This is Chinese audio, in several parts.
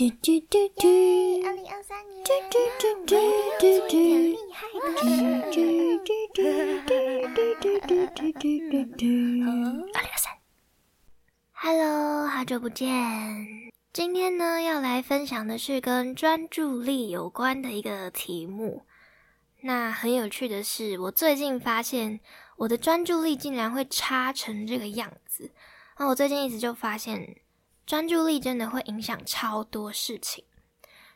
嘟嘟嘟嘟，二零二三年，嘟嘟嘟嘟嘟嘟，厉害的事。嘟嘟嘟嘟嘟嘟嘟嘟嘟嘟。二零二三，Hello，好久不见。今天呢，要来分享的是跟专注力有关的一个题目。那很有趣的是，我最近发现我的专注力竟然会差成这个样子。那我最近一直就发现。专注力真的会影响超多事情，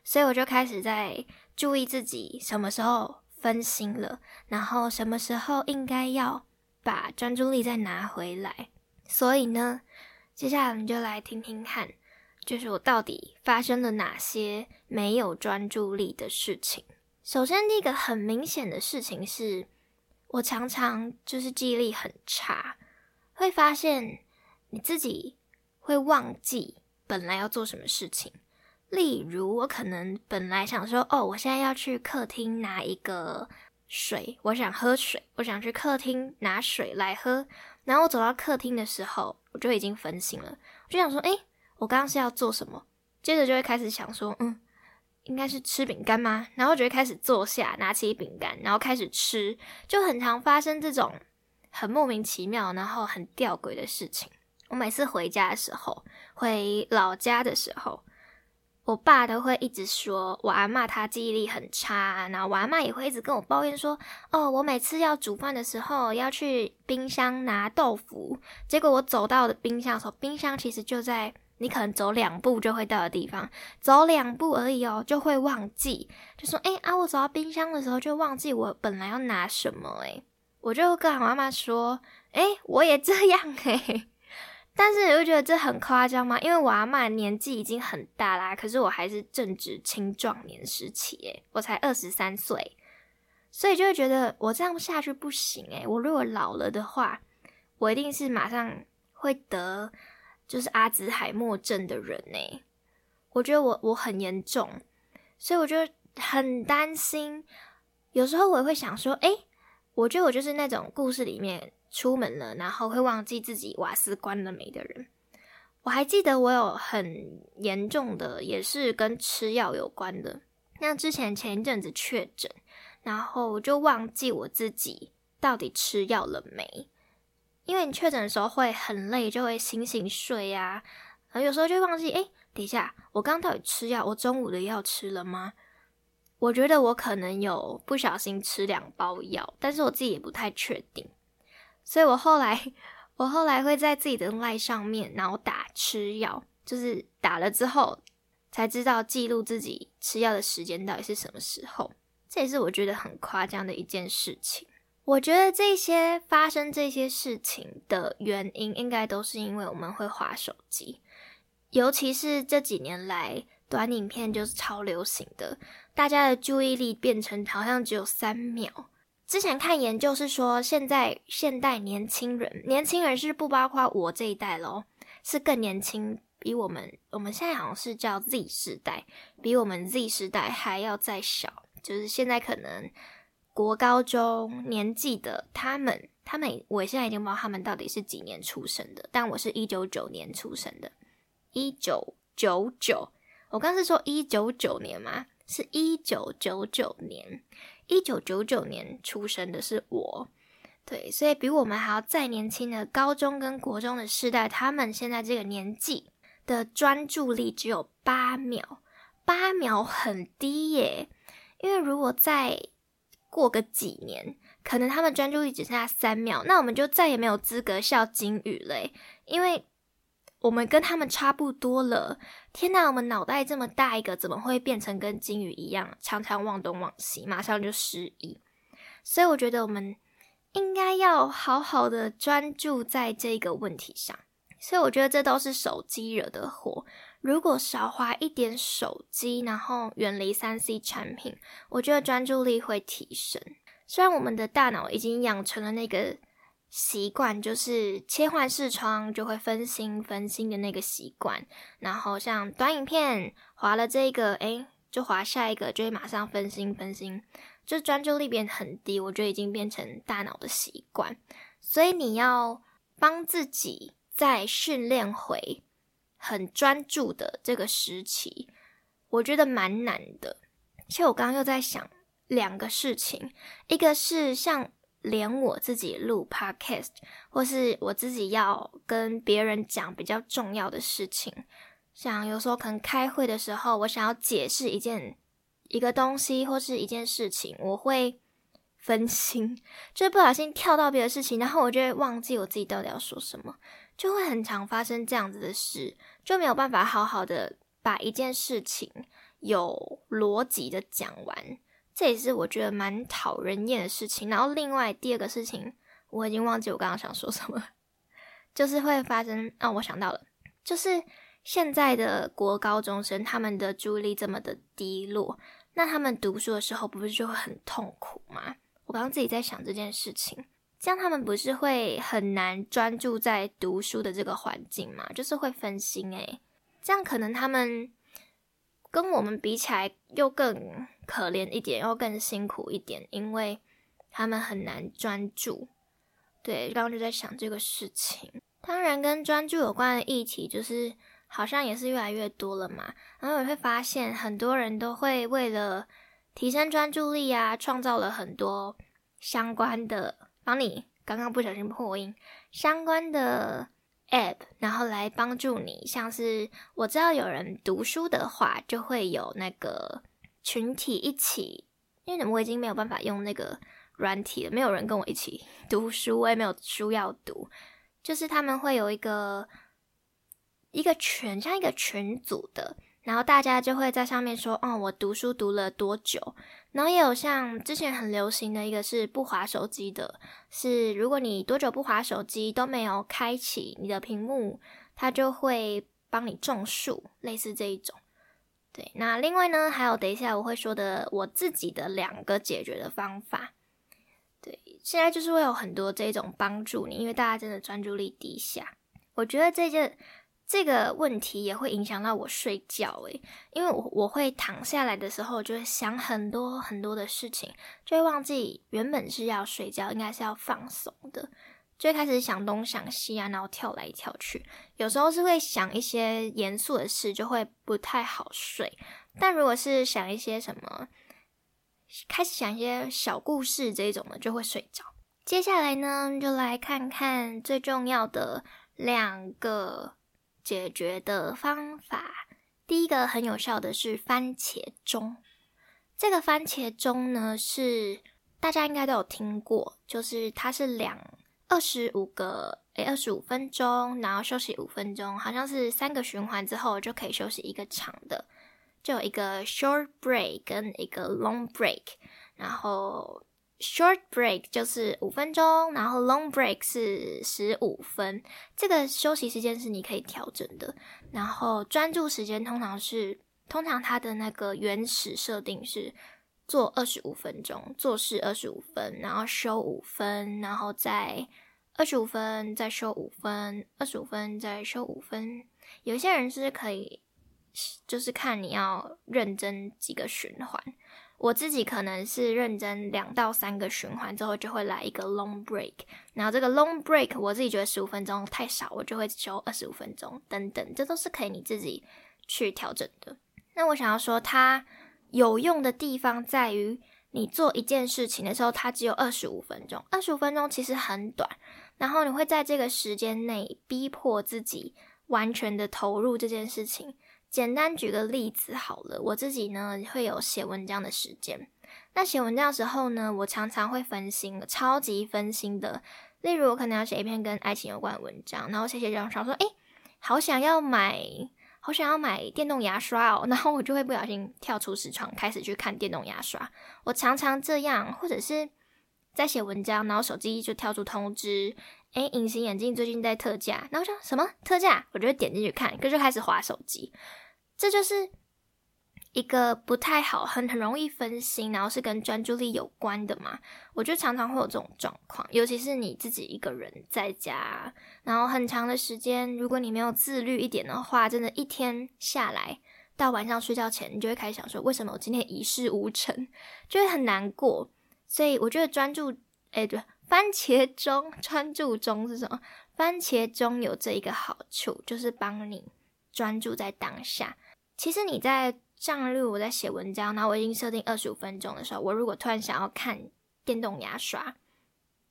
所以我就开始在注意自己什么时候分心了，然后什么时候应该要把专注力再拿回来。所以呢，接下来我们就来听听看，就是我到底发生了哪些没有专注力的事情。首先，第一个很明显的事情是，我常常就是记忆力很差，会发现你自己。会忘记本来要做什么事情，例如我可能本来想说，哦，我现在要去客厅拿一个水，我想喝水，我想去客厅拿水来喝。然后我走到客厅的时候，我就已经分心了，我就想说，诶，我刚刚是要做什么？接着就会开始想说，嗯，应该是吃饼干吗？然后就会开始坐下，拿起饼干，然后开始吃，就很常发生这种很莫名其妙，然后很吊诡的事情。我每次回家的时候，回老家的时候，我爸都会一直说我阿妈她记忆力很差，然后我阿妈也会一直跟我抱怨说，哦，我每次要煮饭的时候要去冰箱拿豆腐，结果我走到的冰箱的时候，冰箱其实就在你可能走两步就会到的地方，走两步而已哦，就会忘记，就说，哎啊，我走到冰箱的时候就忘记我本来要拿什么，诶。我就跟我阿妈说，哎，我也这样，诶。但是你会觉得这很夸张吗？因为我阿妈年纪已经很大啦，可是我还是正值青壮年时期，诶，我才二十三岁，所以就会觉得我这样下去不行，诶，我如果老了的话，我一定是马上会得就是阿兹海默症的人呢。我觉得我我很严重，所以我就很担心。有时候我会想说，诶，我觉得我就是那种故事里面。出门了，然后会忘记自己瓦斯关了没的人。我还记得我有很严重的，也是跟吃药有关的。那之前前一阵子确诊，然后我就忘记我自己到底吃药了没。因为你确诊的时候会很累，就会醒醒睡呀，然后有时候就忘记，哎，等一下，我刚到底吃药，我中午的药吃了吗？我觉得我可能有不小心吃两包药，但是我自己也不太确定。所以我后来，我后来会在自己的赖上面，然后打吃药，就是打了之后才知道记录自己吃药的时间到底是什么时候。这也是我觉得很夸张的一件事情。我觉得这些发生这些事情的原因，应该都是因为我们会划手机，尤其是这几年来短影片就是超流行的，大家的注意力变成好像只有三秒。之前看研究是说，现在现代年轻人，年轻人是不包括我这一代咯，是更年轻，比我们我们现在好像是叫 Z 世代，比我们 Z 世代还要再小，就是现在可能国高中年纪的他们，他们我现在已经不知道他们到底是几年出生的，但我是一九九年出生的，一九九九，我刚是说一九九年吗？是一九九九年。一九九九年出生的是我，对，所以比我们还要再年轻的高中跟国中的世代，他们现在这个年纪的专注力只有八秒，八秒很低耶。因为如果再过个几年，可能他们专注力只剩下三秒，那我们就再也没有资格笑金鱼了，因为。我们跟他们差不多了。天哪，我们脑袋这么大一个，怎么会变成跟金鱼一样，常常忘东忘西，马上就失忆？所以我觉得我们应该要好好的专注在这个问题上。所以我觉得这都是手机惹的祸。如果少花一点手机，然后远离三 C 产品，我觉得专注力会提升。虽然我们的大脑已经养成了那个。习惯就是切换视窗就会分心分心的那个习惯，然后像短影片划了这个，诶，就划下一个，就会马上分心分心，就专注力变很低。我觉得已经变成大脑的习惯，所以你要帮自己再训练回很专注的这个时期。我觉得蛮难的。其实我刚刚又在想两个事情，一个是像连我自己录 podcast，或是我自己要跟别人讲比较重要的事情，像有时候可能开会的时候，我想要解释一件一个东西或是一件事情，我会分心，就是不小心跳到别的事情，然后我就会忘记我自己到底要说什么，就会很常发生这样子的事，就没有办法好好的把一件事情有逻辑的讲完，这也是我觉得蛮讨人厌的事情。然后另外第二个事情，我已经忘记我刚刚想说什么，就是会发生啊，我想到了，就是现在的国高中生他们的注意力这么的低落，那他们读书的时候不是就会很痛苦吗？我刚刚自己在想这件事情，这样他们不是会很难专注在读书的这个环境吗？就是会分心诶，这样可能他们。跟我们比起来，又更可怜一点，又更辛苦一点，因为他们很难专注。对，刚刚就在想这个事情。当然，跟专注有关的议题，就是好像也是越来越多了嘛。然后你会发现，很多人都会为了提升专注力啊，创造了很多相关的，帮你刚刚不小心破音，相关的。app，然后来帮助你，像是我知道有人读书的话，就会有那个群体一起，因为我已经没有办法用那个软体了，没有人跟我一起 读书，我也没有书要读，就是他们会有一个一个群，像一个群组的。然后大家就会在上面说，哦，我读书读了多久？然后也有像之前很流行的一个是不划手机的，是如果你多久不划手机都没有开启你的屏幕，它就会帮你种树，类似这一种。对，那另外呢，还有等一下我会说的我自己的两个解决的方法。对，现在就是会有很多这种帮助你，因为大家真的专注力低下，我觉得这件。这个问题也会影响到我睡觉诶，因为我我会躺下来的时候就会想很多很多的事情，就会忘记原本是要睡觉，应该是要放松的，就会开始想东想西啊，然后跳来跳去，有时候是会想一些严肃的事，就会不太好睡。但如果是想一些什么，开始想一些小故事这种的，就会睡着。接下来呢，就来看看最重要的两个。解决的方法，第一个很有效的是番茄钟。这个番茄钟呢，是大家应该都有听过，就是它是两二十五个诶，二十五分钟，然后休息五分钟，好像是三个循环之后就可以休息一个长的，就有一个 short break 跟一个 long break，然后。Short break 就是五分钟，然后 long break 是十五分。这个休息时间是你可以调整的。然后专注时间通常是，通常它的那个原始设定是做二十五分钟，做事二十五分，然后休五分，然后再二十五分，再休五分，二十五分再休五分。有些人是可以，就是看你要认真几个循环。我自己可能是认真两到三个循环之后，就会来一个 long break。然后这个 long break，我自己觉得十五分钟太少，我就会休二十五分钟等等，这都是可以你自己去调整的。那我想要说，它有用的地方在于，你做一件事情的时候，它只有二十五分钟，二十五分钟其实很短。然后你会在这个时间内逼迫自己完全的投入这件事情。简单举个例子好了，我自己呢会有写文章的时间。那写文章的时候呢，我常常会分心，超级分心的。例如，我可能要写一篇跟爱情有关的文章，然后写写这样想说，哎，好想要买，好想要买电动牙刷哦，然后我就会不小心跳出视窗，开始去看电动牙刷。我常常这样，或者是在写文章，然后手机就跳出通知，哎，隐形眼镜最近在特价，然后说什么特价，我就点进去看，可就开始划手机。这就是一个不太好，很很容易分心，然后是跟专注力有关的嘛。我就常常会有这种状况，尤其是你自己一个人在家，然后很长的时间，如果你没有自律一点的话，真的，一天下来到晚上睡觉前，你就会开始想说，为什么我今天一事无成，就会很难过。所以我觉得专注，哎，对，番茄钟专注钟是什么？番茄钟有这一个好处，就是帮你专注在当下。其实你在上例如我在写文章，然后我已经设定二十五分钟的时候，我如果突然想要看电动牙刷，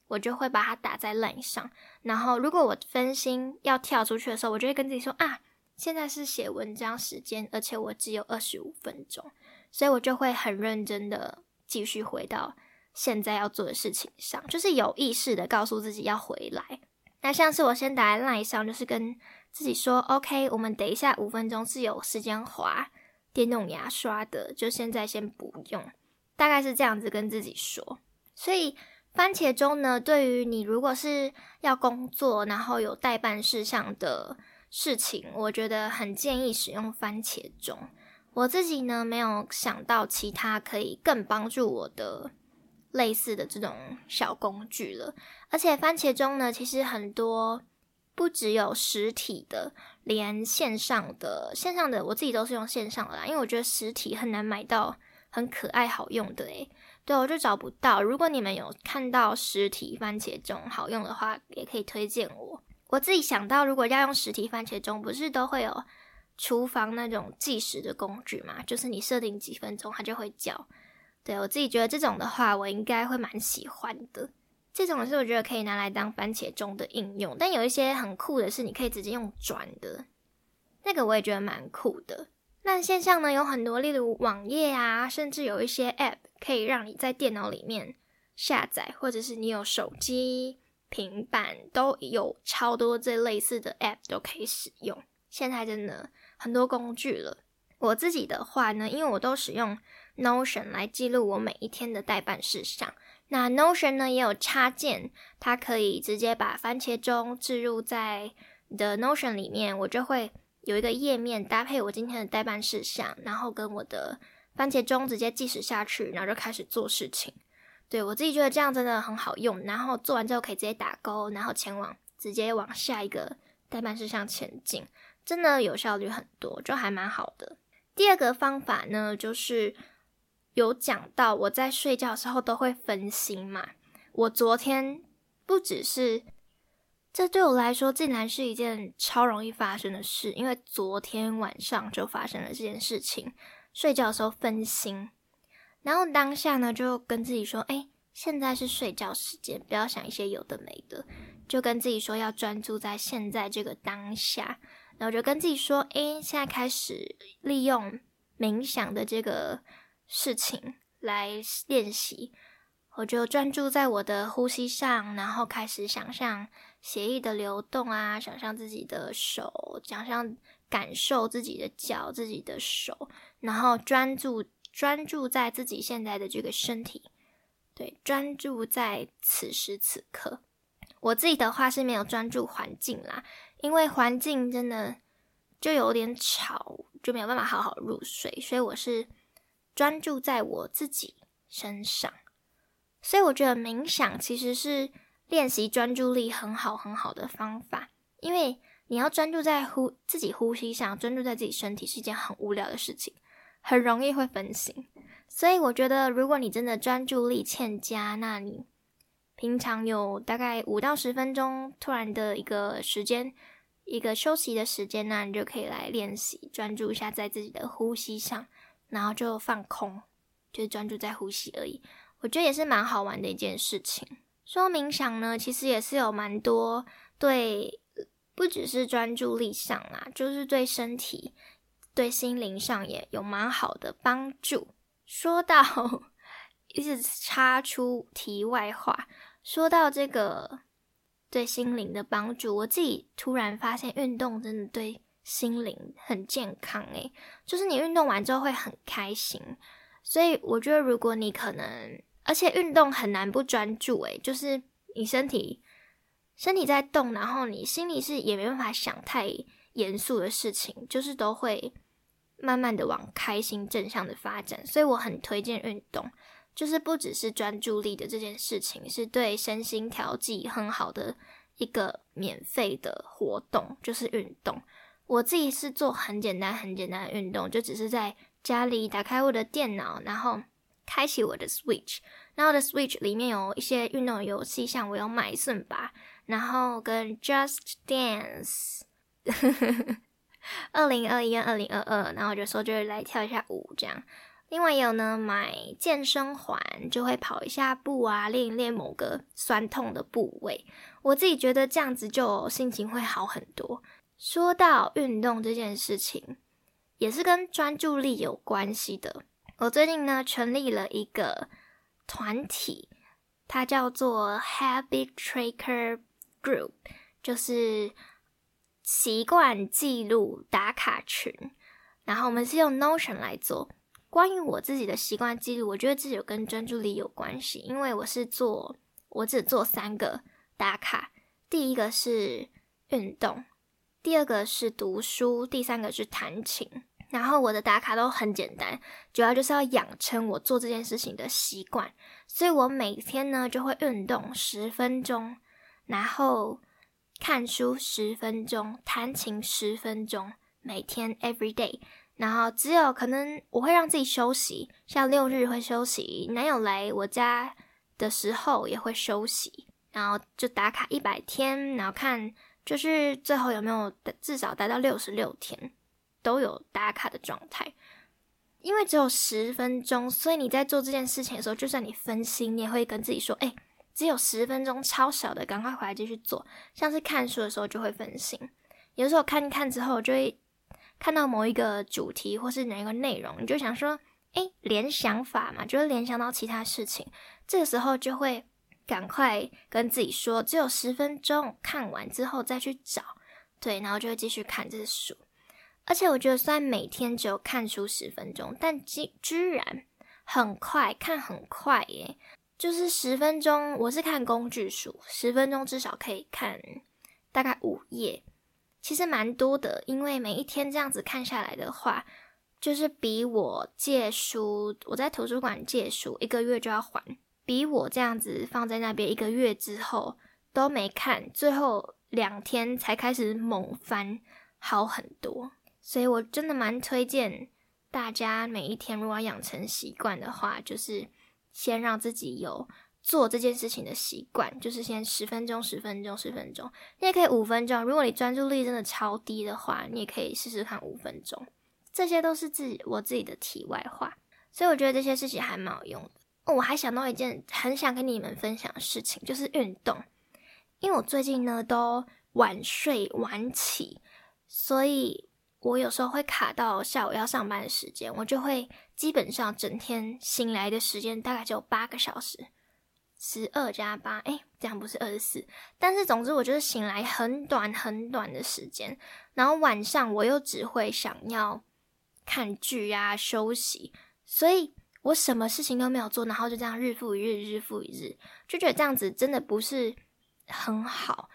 我就会把它打在冷上。然后如果我分心要跳出去的时候，我就会跟自己说啊，现在是写文章时间，而且我只有二十五分钟，所以我就会很认真的继续回到现在要做的事情上，就是有意识的告诉自己要回来。那像是我先打在 line 上，就是跟自己说，OK，我们等一下五分钟是有时间滑。电动牙刷的，就现在先不用，大概是这样子跟自己说。所以番茄钟呢，对于你如果是要工作，然后有代办事项的事情，我觉得很建议使用番茄钟。我自己呢，没有想到其他可以更帮助我的类似的这种小工具了。而且番茄钟呢，其实很多。不只有实体的，连线上的，线上的我自己都是用线上的啦，因为我觉得实体很难买到很可爱好用的诶，对我就找不到。如果你们有看到实体番茄钟好用的话，也可以推荐我。我自己想到，如果要用实体番茄钟，不是都会有厨房那种计时的工具嘛？就是你设定几分钟，它就会叫。对我自己觉得这种的话，我应该会蛮喜欢的。这种是我觉得可以拿来当番茄钟的应用，但有一些很酷的是，你可以直接用转的，那个我也觉得蛮酷的。那线上呢有很多，例如网页啊，甚至有一些 App 可以让你在电脑里面下载，或者是你有手机、平板都有超多这类似的 App 都可以使用。现在真的很多工具了。我自己的话呢，因为我都使用 Notion 来记录我每一天的代办事项。那 Notion 呢也有插件，它可以直接把番茄钟置入在你的 Notion 里面，我就会有一个页面搭配我今天的代办事项，然后跟我的番茄钟直接计时下去，然后就开始做事情。对我自己觉得这样真的很好用，然后做完之后可以直接打勾，然后前往直接往下一个代办事项前进，真的有效率很多，就还蛮好的。第二个方法呢，就是。有讲到我在睡觉的时候都会分心嘛？我昨天不只是，这对我来说竟然是一件超容易发生的事，因为昨天晚上就发生了这件事情。睡觉的时候分心，然后当下呢就跟自己说：“哎，现在是睡觉时间，不要想一些有的没的，就跟自己说要专注在现在这个当下。”然后就跟自己说：“哎，现在开始利用冥想的这个。”事情来练习，我就专注在我的呼吸上，然后开始想象血液的流动啊，想象自己的手，想象感受自己的脚、自己的手，然后专注专注在自己现在的这个身体，对，专注在此时此刻。我自己的话是没有专注环境啦，因为环境真的就有点吵，就没有办法好好入睡，所以我是。专注在我自己身上，所以我觉得冥想其实是练习专注力很好很好的方法。因为你要专注在呼自己呼吸上，专注在自己身体是一件很无聊的事情，很容易会分心。所以我觉得，如果你真的专注力欠佳，那你平常有大概五到十分钟突然的一个时间，一个休息的时间，那你就可以来练习专注一下在自己的呼吸上。然后就放空，就是专注在呼吸而已。我觉得也是蛮好玩的一件事情。说冥想呢，其实也是有蛮多对，不只是专注力上啦，就是对身体、对心灵上也有蛮好的帮助。说到一直插出题外话，说到这个对心灵的帮助，我自己突然发现运动真的对。心灵很健康诶，就是你运动完之后会很开心，所以我觉得如果你可能，而且运动很难不专注诶，就是你身体身体在动，然后你心里是也没办法想太严肃的事情，就是都会慢慢的往开心正向的发展，所以我很推荐运动，就是不只是专注力的这件事情，是对身心调剂很好的一个免费的活动，就是运动。我自己是做很简单、很简单的运动，就只是在家里打开我的电脑，然后开启我的 Switch，然后我的 Switch 里面有一些运动游戏，像我有买顺吧，然后跟 Just Dance，二零二一跟二零二二，然后就说就是来跳一下舞这样。另外也有呢，买健身环就会跑一下步啊，练一练某个酸痛的部位。我自己觉得这样子就心情会好很多。说到运动这件事情，也是跟专注力有关系的。我最近呢成立了一个团体，它叫做 Habit Tracker Group，就是习惯记录打卡群。然后我们是用 Notion 来做。关于我自己的习惯记录，我觉得自己有跟专注力有关系，因为我是做，我只做三个打卡，第一个是运动，第二个是读书，第三个是弹琴。然后我的打卡都很简单，主要就是要养成我做这件事情的习惯，所以我每天呢就会运动十分钟，然后看书十分钟，弹琴十分钟，每天 every day。然后只有可能我会让自己休息，像六日会休息，男友来我家的时候也会休息，然后就打卡一百天，然后看就是最后有没有至少达到六十六天都有打卡的状态。因为只有十分钟，所以你在做这件事情的时候，就算你分心，你也会跟自己说：“哎，只有十分钟，超小的，赶快回来继续做。”像是看书的时候就会分心，有时候看一看之后就会。看到某一个主题或是哪一个内容，你就想说，哎，联想法嘛，就会联想到其他事情。这个时候就会赶快跟自己说，只有十分钟，看完之后再去找，对，然后就会继续看这书。而且我觉得，虽然每天只有看书十分钟，但居居然很快看很快耶！就是十分钟，我是看工具书，十分钟至少可以看大概五页。其实蛮多的，因为每一天这样子看下来的话，就是比我借书，我在图书馆借书一个月就要还，比我这样子放在那边一个月之后都没看，最后两天才开始猛翻好很多。所以我真的蛮推荐大家每一天如果养成习惯的话，就是先让自己有。做这件事情的习惯就是先十分钟、十分钟、十分钟。你也可以五分钟。如果你专注力真的超低的话，你也可以试试看五分钟。这些都是自己我自己的题外话，所以我觉得这些事情还蛮有用的。我还想到一件很想跟你们分享的事情，就是运动。因为我最近呢都晚睡晚起，所以我有时候会卡到下午要上班的时间，我就会基本上整天醒来的时间大概只有八个小时。十二加八，哎，这样不是二十四。但是总之，我就是醒来很短很短的时间，然后晚上我又只会想要看剧啊、休息，所以我什么事情都没有做，然后就这样日复一日、日复一日，就觉得这样子真的不是很好。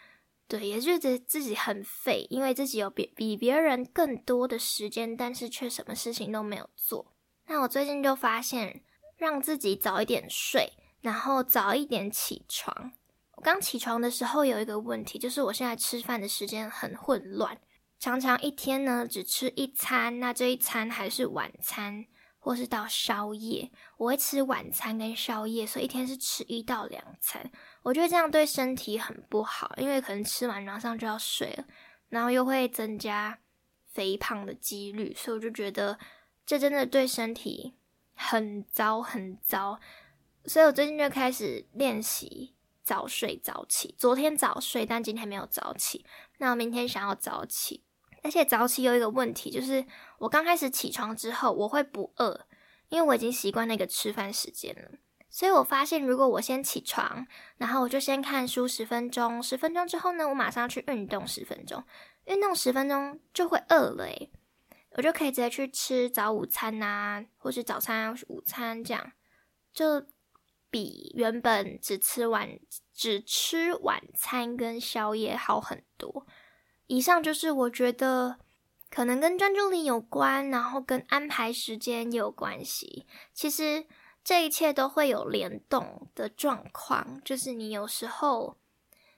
对，也觉得自己很废，因为自己有比比别人更多的时间，但是却什么事情都没有做。那我最近就发现，让自己早一点睡。然后早一点起床。我刚起床的时候有一个问题，就是我现在吃饭的时间很混乱，常常一天呢只吃一餐，那这一餐还是晚餐，或是到宵夜。我会吃晚餐跟宵夜，所以一天是吃一到两餐。我觉得这样对身体很不好，因为可能吃完马上就要睡了，然后又会增加肥胖的几率，所以我就觉得这真的对身体很糟很糟。所以我最近就开始练习早睡早起。昨天早睡，但今天没有早起。那我明天想要早起，而且早起有一个问题，就是我刚开始起床之后，我会不饿，因为我已经习惯那个吃饭时间了。所以我发现，如果我先起床，然后我就先看书十分钟，十分钟之后呢，我马上去运动十分钟，运动十分钟就会饿了诶，我就可以直接去吃早午餐呐，或是早餐、午餐这样，就。比原本只吃晚只吃晚餐跟宵夜好很多。以上就是我觉得可能跟专注力有关，然后跟安排时间有关系。其实这一切都会有联动的状况，就是你有时候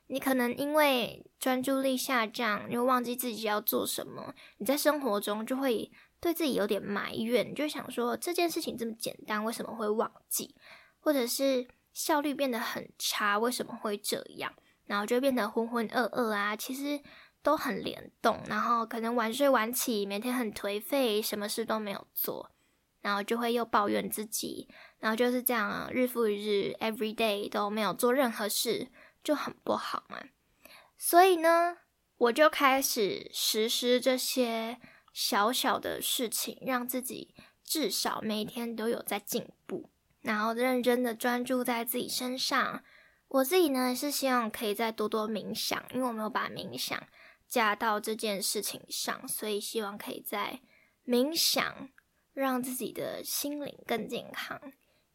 你可能因为专注力下降，又忘记自己要做什么，你在生活中就会对自己有点埋怨，就想说这件事情这么简单，为什么会忘记？或者是效率变得很差，为什么会这样？然后就变得浑浑噩噩啊！其实都很联动，然后可能晚睡晚起，每天很颓废，什么事都没有做，然后就会又抱怨自己，然后就是这样日复一日，every day 都没有做任何事，就很不好嘛。所以呢，我就开始实施这些小小的事情，让自己至少每天都有在进步，然后认真的专注在自己身上。我自己呢是希望可以再多多冥想，因为我没有把冥想。加到这件事情上，所以希望可以在冥想，让自己的心灵更健康。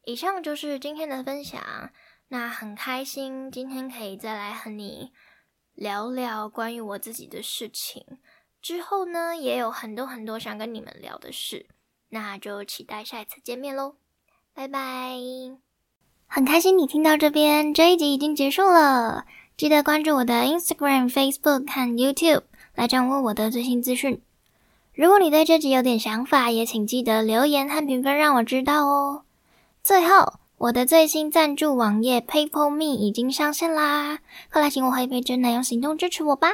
以上就是今天的分享，那很开心今天可以再来和你聊聊关于我自己的事情。之后呢，也有很多很多想跟你们聊的事，那就期待下一次见面喽，拜拜！很开心你听到这边，这一集已经结束了。记得关注我的 Instagram、Facebook 和 YouTube 来掌握我的最新资讯。如果你对这集有点想法，也请记得留言和评分让我知道哦。最后，我的最新赞助网页 PayPal Me 已经上线啦，快来请我喝一杯真奶，用行动支持我吧。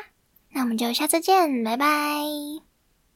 那我们就下次见，拜拜。